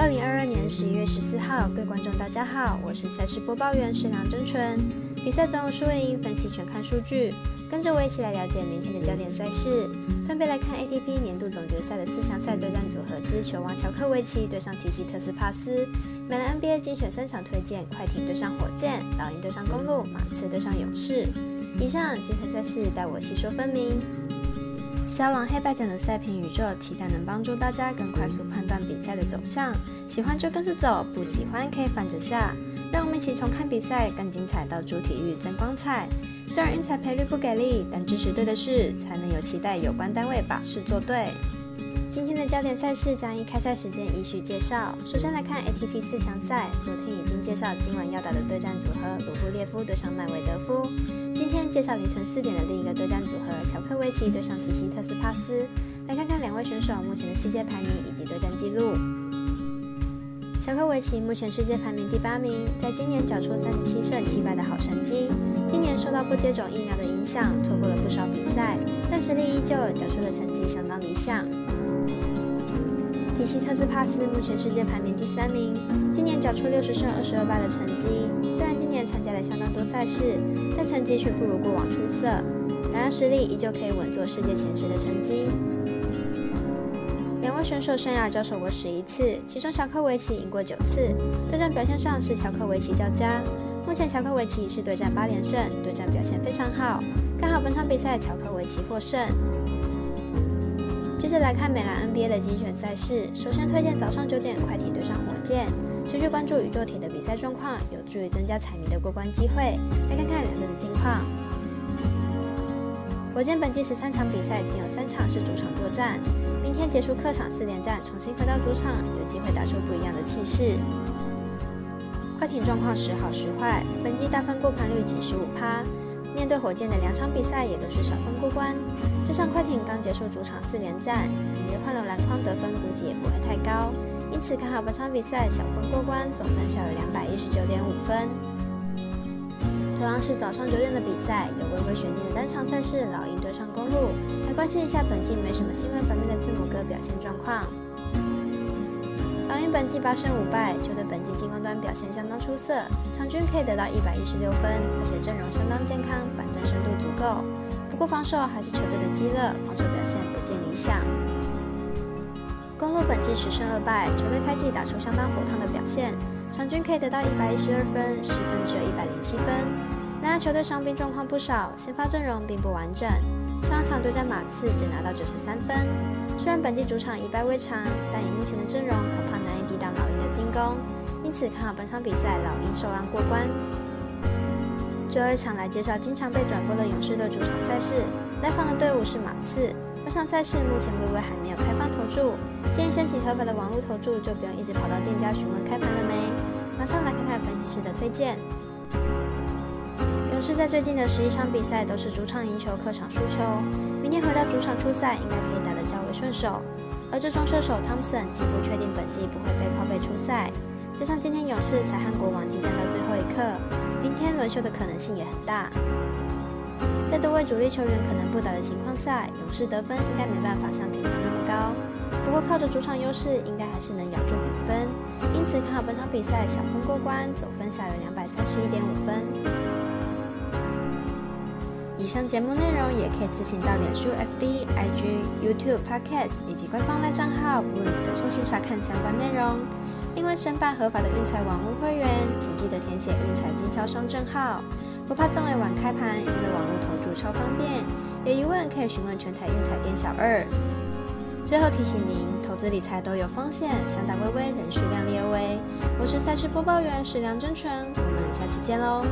二零二二年十一月十四号，各位观众大家好，我是赛事播报员沈良真纯。比赛总有输赢，分析全看数据，跟着我一起来了解明天的焦点赛事。分别来看 ATP 年度总决赛的四强赛对战组合之球王乔克维奇对上提西特斯帕斯，美兰 NBA 精选三场推荐，快艇对上火箭，老鹰对上公路，马刺对上勇士。以上精彩赛事，带我细说分明。骁龙黑白奖的赛评宇宙，期待能帮助大家更快速判断比赛的走向。喜欢就跟着走，不喜欢可以反着下。让我们一起从看比赛更精彩到主体育增光彩。虽然运彩赔率不给力，但支持对的事，才能有期待有关单位把事做对。今天的焦点赛事将以开赛时间依序介绍。首先来看 ATP 四强赛，昨天已经介绍今晚要打的对战组合：卢布列夫对上麦维德夫。今天介绍凌晨四点的另一个对战组合：乔克维奇对上提西特斯帕斯。来看看两位选手目前的世界排名以及对战记录。乔克维奇目前世界排名第八名，在今年缴出三十七胜七败的好成绩。今年受到不接种疫苗的影响，错过了不少比赛，但实力依旧，缴出的成绩相当理想。提西特斯帕斯目前世界排名第三名，今年缴出六十胜二十二败的成绩。虽然今年参加了相当多赛事，但成绩却不如过往出色。然而实力依旧可以稳坐世界前十的成绩。两位选手生涯交手过十一次，其中乔克维奇赢过九次。对战表现上是乔克维奇较佳。目前乔克维奇是对战八连胜，对战表现非常好。刚好本场比赛乔克维奇获胜。接着来看美兰 NBA 的精选赛事，首先推荐早上九点快艇对上火箭，持续关注宇宙体的比赛状况，有助于增加彩迷的过关机会。来看看两队的近况。火箭本季十三场比赛仅有三场是主场作战，明天结束客场四连战，重新回到主场，有机会打出不一样的气势。快艇状况时好时坏，本季大分过盘率仅十五趴。面对火箭的两场比赛也都是小分过关，这上快艇刚结束主场四连战，明日换了篮筐得分估计也不会太高，因此看好本场比赛小分过关，总分小有两百一十九点五分。同样是早上九点的比赛，有微微悬念的单场赛事老鹰对上公路，来关心一下本季没什么新闻版面的字母哥表现状况。老鹰本季八胜五败，球队本季进攻端表现相当出色，场均可以得到一百一十六分，而且阵容健康，板凳深度足够。不过防守还是球队的鸡肋，防守表现不尽理想。公路本季十胜二败，球队开季打出相当火烫的表现，场均可以得到一百一十二分，失分只有一百零七分。然而球队伤病状况不少，先发阵容并不完整。上场对战马刺只拿到九十三分。虽然本季主场一败未尝，但以目前的阵容，恐怕难以抵挡老鹰的进攻。因此看好本场比赛老鹰受让过关。最后一场来介绍经常被转播的勇士队主场赛事，来访的队伍是马刺。本场赛事目前微微还没有开放投注，建议申请合法的网络投注，就不用一直跑到店家询问开盘了没。马上来看看分析师的推荐。勇士在最近的十一场比赛都是主场赢球，客场输球。明天回到主场出赛，应该可以打得较为顺手。而这双射手汤普森几乎确定本季不会被靠背出赛，加上今天勇士才和国王激战到最后一刻，轮休的可能性也很大。在多位主力球员可能不打的情况下，勇士得分应该没办法像平常那么高。不过靠着主场优势，应该还是能咬住比分。因此看好本场比赛小分过关，总分小有两百三十一点五分。以上节目内容也可以自行到脸书、FB、IG、YouTube、Podcast 以及官方赖账号 Blue 的搜寻查看相关内容。另外，申办合法的运彩网络会员，请记得填写运彩经销商证号。不怕中尾晚开盘，因为网络投注超方便。有疑问可以询问全台运彩店小二。最后提醒您，投资理财都有风险，想打微微，人需量力而为。我是赛事播报员史梁真纯，我们下次见喽。